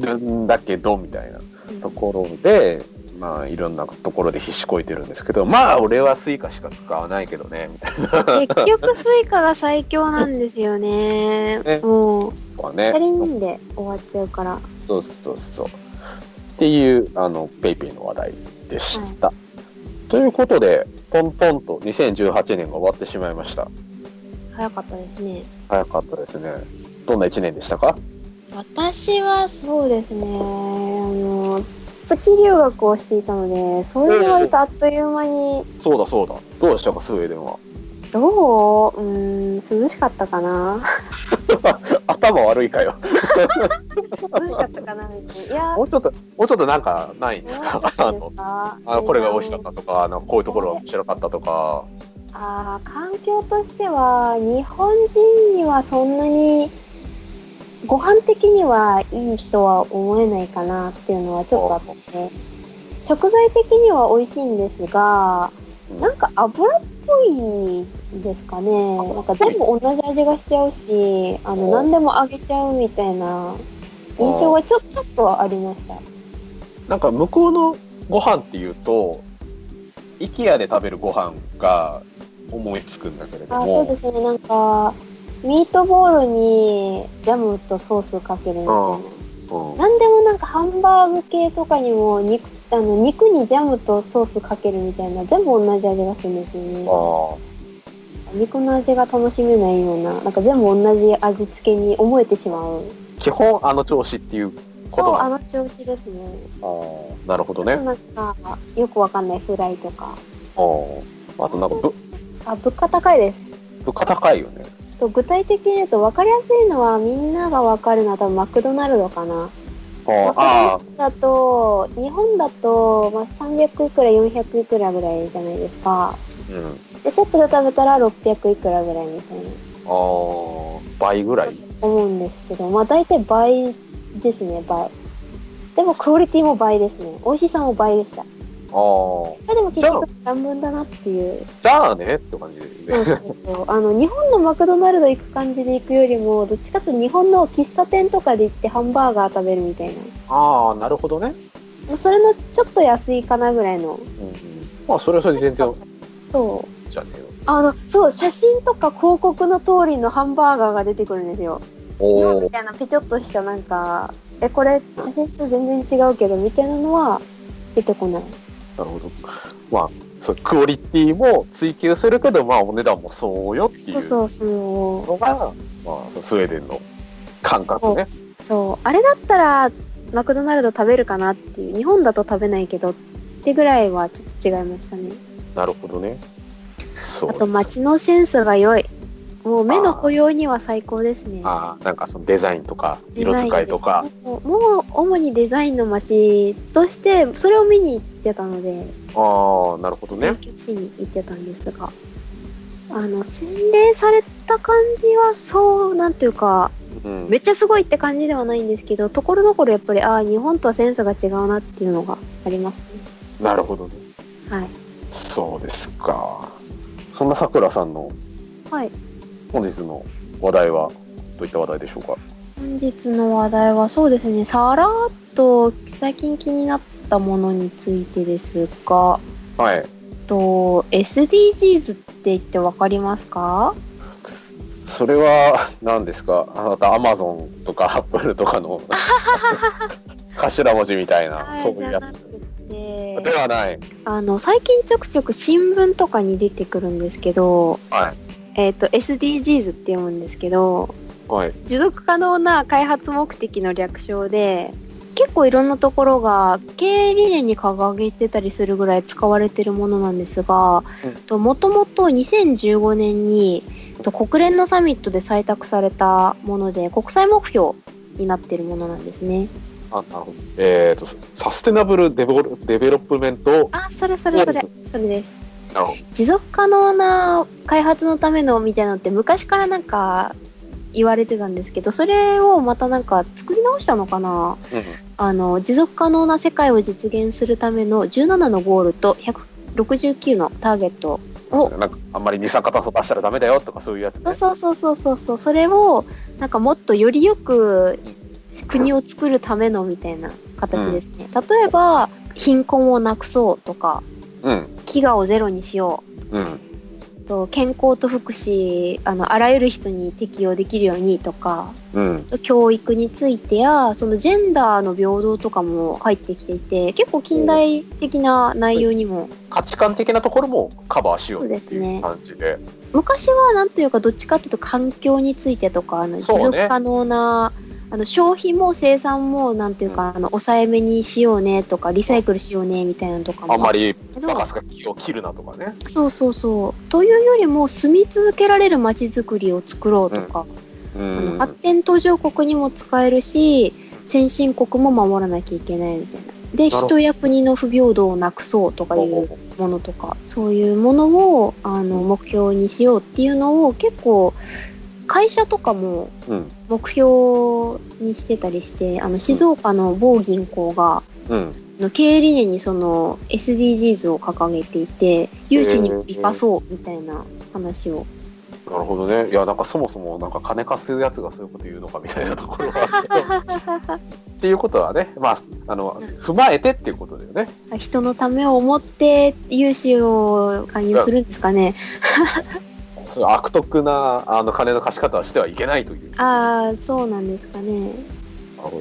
るんだけどみたいなところで、まあいろんなところで必死こいてるんですけど、まあ俺はスイカしか使わないけどね、みたい結局スイカが最強なんですよね。ねもう、ねチャリンで終わっちゃうから。そうそうそう。っていう、あの、ペイペイの話題でした。ということで、トントンと2018年が終わってしまいました。早かったですね。早かったですね。どんな1年でしたか？私はそうですね、あの、プチ留学をしていたので、それで割とあっという間に、そうだそうだ。どうでしたか、スウェーデンは？どう？うーん、涼しかったかな？頭悪いかよ。涼しかったかなみたいやもうちょっと、もうちょっとなんかないんですか？どうだったあのです、か？あのこれが美味しかったとか、あのこういうところが面白かったとか。あー環境としては日本人にはそんなにご飯的にはいいとは思えないかなっていうのはちょっとあって。食材的には美味しいんですがなんか油っぽいですかね。なんか全部同じ味がしちゃうしあのお何でも揚げちゃうみたいな印象がちょちょっとはありました。なんか向こうのご飯っていうと、IKEA で食べるご飯が思いつくんだけれどあそうも、ですね。なんかミートボールにジャムとソースかけるみたいなうん。なんでもなんかハンバーグ系とかにも肉あの肉にジャムとソースかけるみたいな全部同じ味がするんですよね。あ肉の味が楽しめないようななんか全部同じ味付けに思えてしまう。ー基本あの調子っていうこそうあの調子ですね。あー。なるほどね。なんかよくわかんないフライとかあーあとなんかぶあ物価高いです物価高いよね。と具体的に言うと分かりやすいのはみんなが分かるのは多分マクドナルドかな。あだと、日本だと、まあ、300いくら400いくらぐらいじゃないですか。ーうん。で、セットで食べたら600いくらぐらいみたいなあー倍ぐらい？思うんですけど、まあ大体倍ですね、倍。でもクオリティも倍ですね。美味しさも倍でした。ああ。まあでも結局半分だなっていう。じゃあねって感じでそうそうそう。あの、日本のマクドナルド行く感じで行くよりも、どっちかというと日本の喫茶店とかで行ってハンバーガー食べるみたいな。ああ、なるほどね。まあそれのちょっと安いかなぐらいの。うんうん。まあ、それはそれで全然、そう。じゃねえよ。あの、そう、写真とか広告の通りのハンバーガーが出てくるんですよ。日本おお。みたいなペチョっとしたなんか、え、これ写真と全然違うけど、みたいなのは出てこない。なるほど。まあ、そう、クオリティも追求するけど、まあ、お値段もそうよっていうそうそう、その、のが、まあ、そうスウェーデンの感覚ね。そう、あれだったら、マクドナルド食べるかなっていう、日本だと食べないけど、ってぐらいはちょっと違いましたね。なるほどね。そうあと街のセンスが良い。もう目の保養には最高ですね。ああ、なんかそのデザインとか、色使いとか。もう主にデザインの街として、それを見に行ってたので、ああ、なるほどねしに行ってたんですが、あの、洗練された感じはそう、なんていうか、うん。めっちゃすごいって感じではないんですけど、ところどころやっぱり、ああ、日本とはセンスが違うなっていうのがありますね。なるほどね。はい。そうですか。そんなさくらさんのはい。本日の話題は、どういった話題でしょうか？本日の話題はそうですね、さらっと最近気になったものについてですが、はい。と SDGs って言ってわかりますか？それは、何ですか？あなた、アマゾンとかアップルとかの 頭文字みたいな、そういうやつ。ではない。あの最近ちょくちょく新聞とかに出てくるんですけど、はい。えっ、と SDGs って読むんですけどはい。持続可能な開発目的の略称で結構いろんなところが経営理念に掲げてたりするぐらい使われてるものなんですがもともと2015年にと国連のサミットで採択されたもので国際目標になってるものなんですね。あ、なるほど。えっ、と、 sustainable develo development。あそれそれそれそれです。持続可能な開発のためのみたいなのって昔からなんか言われてたんですけどそれをまたなんか作り直したのかな？ど。あの持続可能な世界を実現するための17のゴールと169のターゲットをうん。なんか、あんまり二酸化炭素出したらダメだよとかそういうやつ、ね。そうそうそうそうそうそうそれをなんかもっとよりよく国を作るためのみたいな形ですね、例えば貧困をなくそうとかうん。飢餓をゼロにしよううん。と健康と福祉あのあらゆる人に適用できるようにとかうん。教育についてやそのジェンダーの平等とかも入ってきていて結構近代的な内容にも価値観的なところもカバーしようっていそうですねう感じで。昔はなんというかどっちかというと環境についてとかあの持続可能な、あの消費も生産もなんていうか、あの抑えめにしようねとかリサイクルしようねみたいなのとかもあんまりバカスカ木を切るなとかね。そうそうそうというよりも住み続けられる街づくりを作ろうとか、うあのん。発展途上国にも使えるし先進国も守らなきゃいけないみたいな。で人や国の不平等をなくそうとかいうものとかそういうものをあの目標にしようっていうのを結構会社とかもうん。目標にしてたりしてあの静岡の某銀行が、うん。あの経営理念にその SDGs を掲げていて有志に生かそうみたいな話をなるほどね。いや、なんかそもそもなんか金貸すやつがそういうこと言うのかみたいなところがあって。っていうことはね、まあ、あの、踏まえてっていうことだよね。人のためを思って融資を勧誘するんですかね。そういう悪徳なあの金の貸し方はしてはいけないという。ああ、そうなんですかね。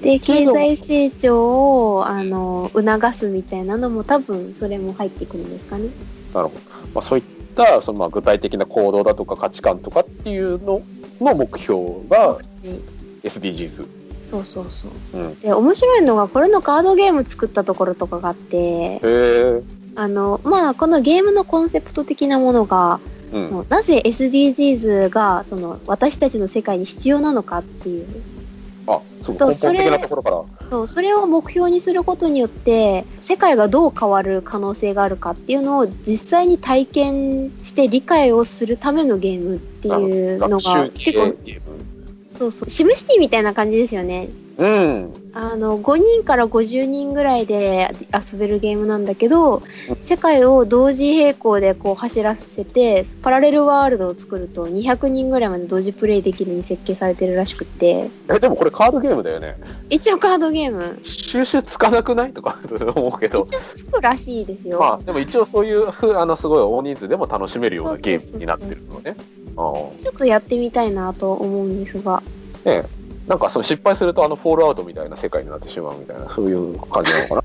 で、経済成長をあの促すみたいなのも多分それも入ってくるんですかね。なるほど。まあ、そういったそのまあ具体的な行動だとか価値観とかっていうのの目標がね SDGs。そうそうそう。うん。で、面白いのがこれのカードゲーム作ったところとかがあって、へえ。あの、まあ、このゲームのコンセプト的なものが、うん。なぜ SDGs がその私たちの世界に必要なのかっていうあ、そう、と。そうそれを目標にすることによって世界がどう変わる可能性があるかっていうのを実際に体験して理解をするためのゲームっていうのが結構。そうそうシムシティみたいな感じですよねうん。あの5人から50人ぐらいで遊べるゲームなんだけど世界を同時並行でこう走らせてパラレルワールドを作ると200人ぐらいまで同時プレイできるように設計されてるらしくってえ、でもこれカードゲームだよね。一応カードゲーム収集つかなくない？とか思うけど。一応つくらしいですよ、まあ、でも一応そういう、ふ あの、すごい大人数でも楽しめるようなゲームになってるのね。ああ。ちょっとやってみたいなと思うんですがねえなんかその失敗するとあのフォールアウトみたいな世界になってしまうみたいな、そういう感じなのかな？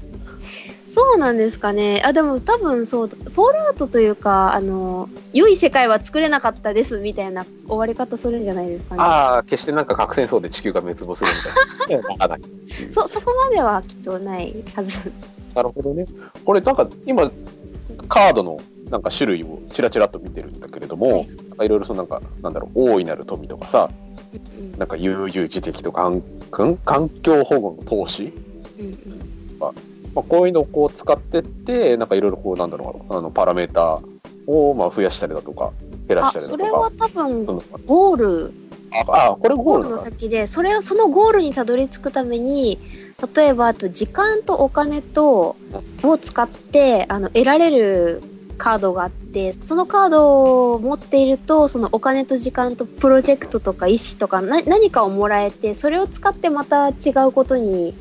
そうなんですかねあでも多分そうフォールアウトというかあの良い世界は作れなかったですみたいな終わり方するんじゃないですかねああ、決してなんか核戦争で地球が滅亡するみたいな。そそこまではきっとないはずなるほどね。これなんか今、カードのなんか種類をちらちらっと見てるんだけれども、はいろいろそのなんか、なんだろう、大いなる富とかさ、なんか悠々自適とか、環境保護の投資？まあ、こういうのをこう使ってって、なんかいろいろこう、なんだろう、あの、パラメータをまあ増やしたりだとか、減らあしたりだとか。それは多分ゴール。ああ、これゴールの？先でそれそのゴールにたどり着くために例えばあと時間とお金とを使ってあの得られるカードがあってそのカードを持っているとそのお金と時間とプロジェクトとか意思とかな何かをもらえてそれを使ってまた違うことに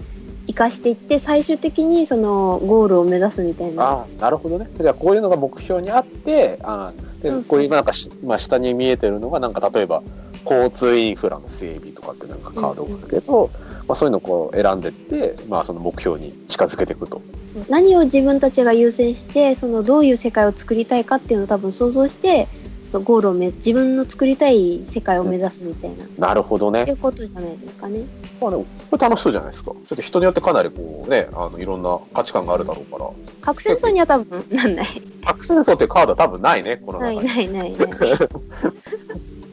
生かしていって最終的にそのゴールを目指すみたいなああ、なるほどね。じゃあ、こういうのが目標にあって、ああでこういうなんかし、まあ、下に見えてるのが、なんか例えば、交通インフラの整備とかってなんかカードがあるけど、まあ、そういうのをこう選んでって、まあ、その目標に近づけていくと。何を自分たちが優先してそのどういう世界を作りたいかっていうのを多分想像してそのゴールをめ自分の作りたい世界を目指すみたいな、なるほどねってい。うことじゃないですかね。まあでも、これ楽しそうじゃないですか。ちょっと人によってかなりこうね、あの、いろんな価値観があるだろうから。核戦争には多分なんない。核戦争っていうカードは多分ないね、このない中に。ないないない。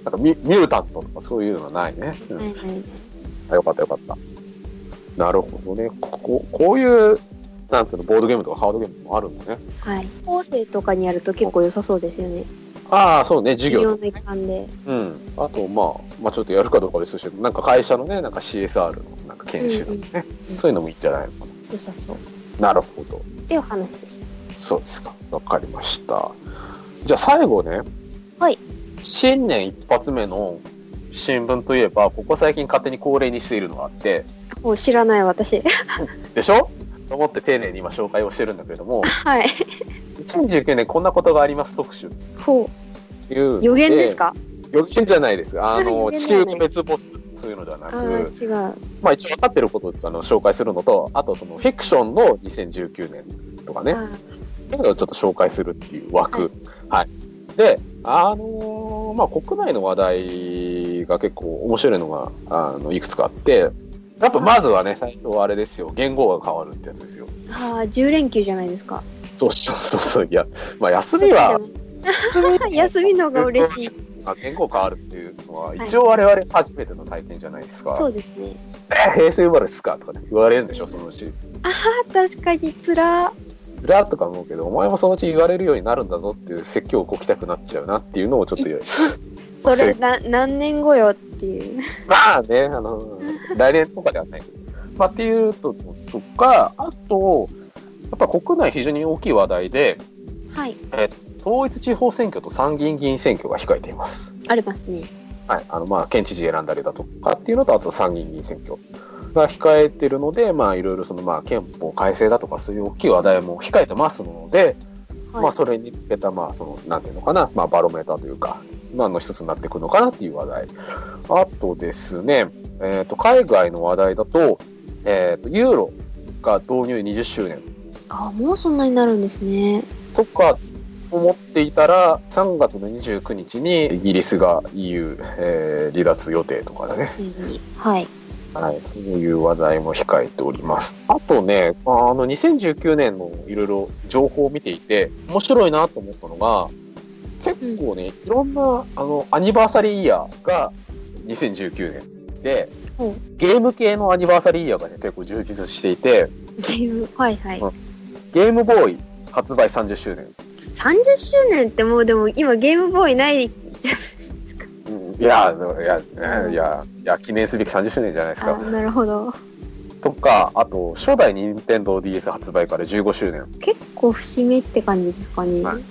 な んかミミュータントとかそういうのはないね。うんないないない。あよかったよかった。なるほどね。こここういう、なんつうの、ボードゲームとかハードゲームもあるんだね。はい。構成とかにやると結構良さそうですよね。ああ、そうね、授業。授業の一環で。うん。あと、まあ、まあちょっとやるかどうかは別として、なんか会社のね、なんか CSR のなんか研修とかね、うんうんそういうのもいいんじゃないのか良さそう。な。なるほど。っていう話でした。そうですか。わかりました。じゃあ最後ね。はい。新年一発目の新聞といえば、ここ最近勝手に恒例にしているのがあって、もう知らない私。でしょ？と思って丁寧に今紹介をしてるんだけれども、はい。2019年こんなことがあります特集ほという。予言ですか？予言じゃないです。あの、地球滅亡するそういうのではなあく、ー違う。まあ一応分かってることをあの紹介するのと、あとそのフィクションの2019年とかね、あそういうのをちょっと紹介するっていう枠。はい。で、あのーまあ国内の話題が結構面白いのが、あの、いくつかあって、やっぱまずはね、最初はあれですよ、言語が変わるってやつですよ。あー、10連休じゃないですか。そうそうそうそう、いや、まあ休みは、休み 休みのが嬉しい。あ言語変わるっていうのは、はい一応我々初めての体験じゃないですか。そうですね。え平成生まれですかとかね言われるんでしょ、そのうち。あ確かにつら。ずらっとか思うけど、お前もそのうち言われるようになるんだぞっていう説教をこきたくなっちゃうなっていうのをちょっと言う。それな何年後よっていう。まあね、あの、来年とかではないけど。まあっていうと、とか、あと、やっぱ国内非常に大きい話題で、はい。統一地方選挙と参議院議員選挙が控えています。ありますね。はい。あの、まあ、県知事選んだりだとかっていうのと、あと参議院議員選挙が控えてるので、まあ、いろいろその、まあ、憲法改正だとか、そういう大きい話題も控えてますので、はい。まあ、それに向けた、まあ、その、なんていうのかな、まあ、バロメーターというか、まあ、の一つになっていくのかなっていう話題。あとですね、えっ、と、海外の話題だと、えっ、と、ユーロが導入20周年あもうそんなになるんですね。とか思っていたら、3月の29日にイギリスが EU、えー離脱予定とかだね。はい。はい、そういう話題も控えております。あとね、あの、2019年のいろいろ情報を見ていて、面白いなと思ったのが、結構ね、いろんな、あの、アニバーサリーイヤーが2019年で、うんゲーム系のアニバーサリーイヤーがね、結構充実していて、ゲーム、はいはい。うんゲームボーイ発売30周年。30周年ってもうでも今ゲームボーイないじうんいや、いや、いや、いや、記念すべき30周年じゃないですか。なるほど。とか、あと、初代任天堂 d s 発売から15周年。結構節目って感じですかね。はいで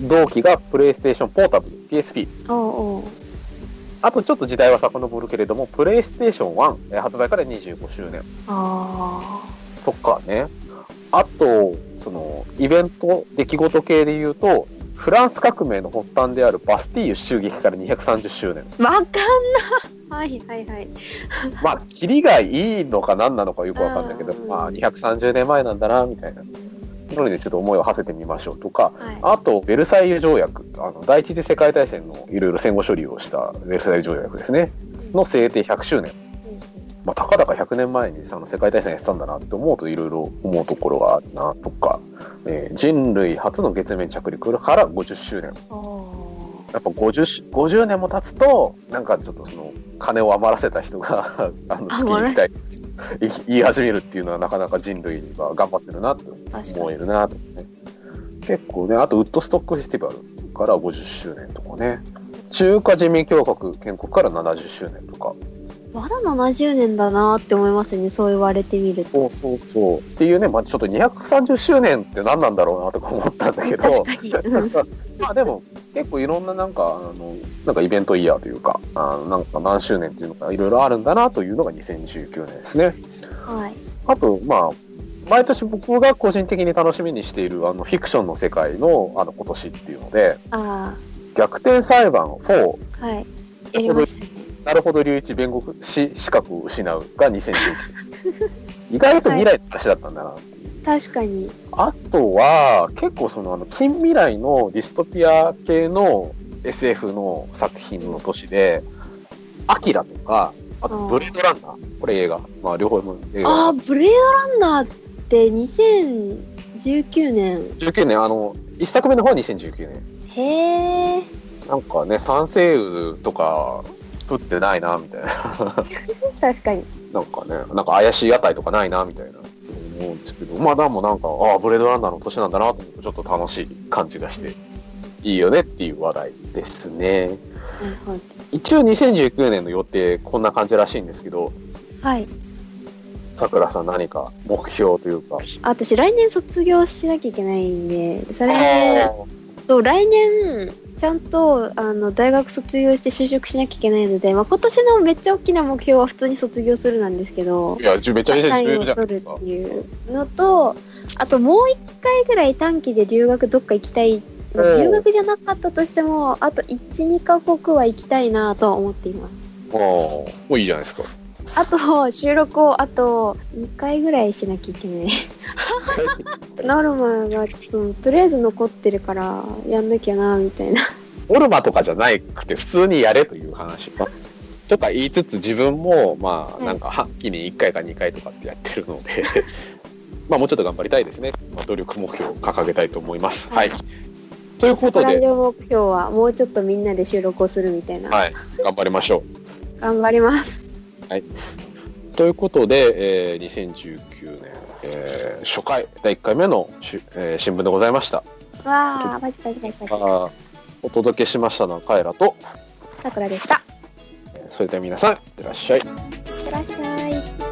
同期がプレイステーションポータブル、PSP。おうおうあとちょっと時代は遡るけれども、プレイステーション1えー発売から25周年あとかね。あと、その、イベント、出来事系で言うと、フランス革命の発端であるバスティーユ襲撃から230周年。あ。わかんな。はいはいはい。まあ、キリがいいのか何なのかよくわかんないけどう、んまあ、230年前なんだな、みたいな。ところでちょっと思いを馳せてみましょうとか、はい。あと、ベルサイユ条約、あの、第一次世界大戦のいろいろ戦後処理をしたベルサイユ条約ですね、の制定100周年。まあ、たかだか100年前にあの世界大戦やってたんだなって思うといろいろ思うところがあるなとか、えー人類初の月面着陸から50周年。おやっぱ 50, し50年も経つと、なんかちょっとその、金を余らせた人が、あの、月に行きたい、い 言い始めるっていうのはなかなか人類が頑張ってるなって確かに。思えるなとね。結構ね、あとウッドストックフェスティバルから50周年とかね。中華人民共和国建国から70周年とか。まだ70年だなって思いますね。そう言われてみると。そうそうそう。っていうね、まあちょっと230周年って何なんだろうなとか思ったんだけど、確かに。うん まあでも結構いろんななんか、あの、なんかイベントイヤーというか、あのなんか何周年っていうのがいろいろあるんだなというのが2019年ですね。はい。あと、まあ、毎年僕が個人的に楽しみにしているあのフィクションの世界のあの今年っていうので、あ逆転裁判4、あ、はい。やりましたね。なるほど隆一弁護士資格を失うが2019年。意外と未来の話だったんだな。確かに。あとは、結構その、あの、近未来のディストピア系の SF の作品の年で、アキラとか、あとブレードランナー。これ映画。まあ、両方も映画。ああ、ブレードランナーって2019年。19年、あの、一作目の方は2019年。へえ。なんかね、三星雲とか、降ってないな、みたいな。確かに。なんかね、なんか怪しい屋台とかないな、みたいな。思うんですけど、まあ、でもなんか、ああ、ブレードランナーの年なんだなと思うと、ちょっと楽しい感じがして、いいよねっていう話題ですね。なるほど。一応2019年の予定、こんな感じらしいんですけど、はい。さくらさん何か目標というか。あ私、来年卒業しなきゃいけないんで、それ、そう、来年、ちゃんと、あの、大学卒業して就職しなきゃいけないので、まあ、今年のめっちゃ大きな目標は普通に卒業するなんですけどい、や、じゅめっちゃ重要をじゃないですかっ。ていうのと、あともう一回ぐらい短期で留学どっか行きたい。留学じゃなかったとしても、あと1、2カ国は行きたいなとは思っています。ああ、もういいじゃないですか。あと、収録をあと2回ぐらいしなきゃいけない。ノルマがちょっと、とりあえず残ってるから、やんなきゃな、みたいな。ノルマとかじゃなくて、普通にやれという話。とか言いつつ、自分も、まあ、なんか、半期に1回か2回とかってやってるので、まあ、もうちょっと頑張りたいですね。まあ、努力目標を掲げたいと思います。はい。ということで、目標は、もうちょっとみんなで収録をするみたいな。はい、頑張りましょ頑張ります。う。ということで、えー2019年、えー初回、第1回目のし、えー新聞でございました。わー、パチパチパチパチ。あーお届けしましたのはカエラと、さくらでした。えーそれでは皆さん、いってらっしゃい。いってらっしゃい。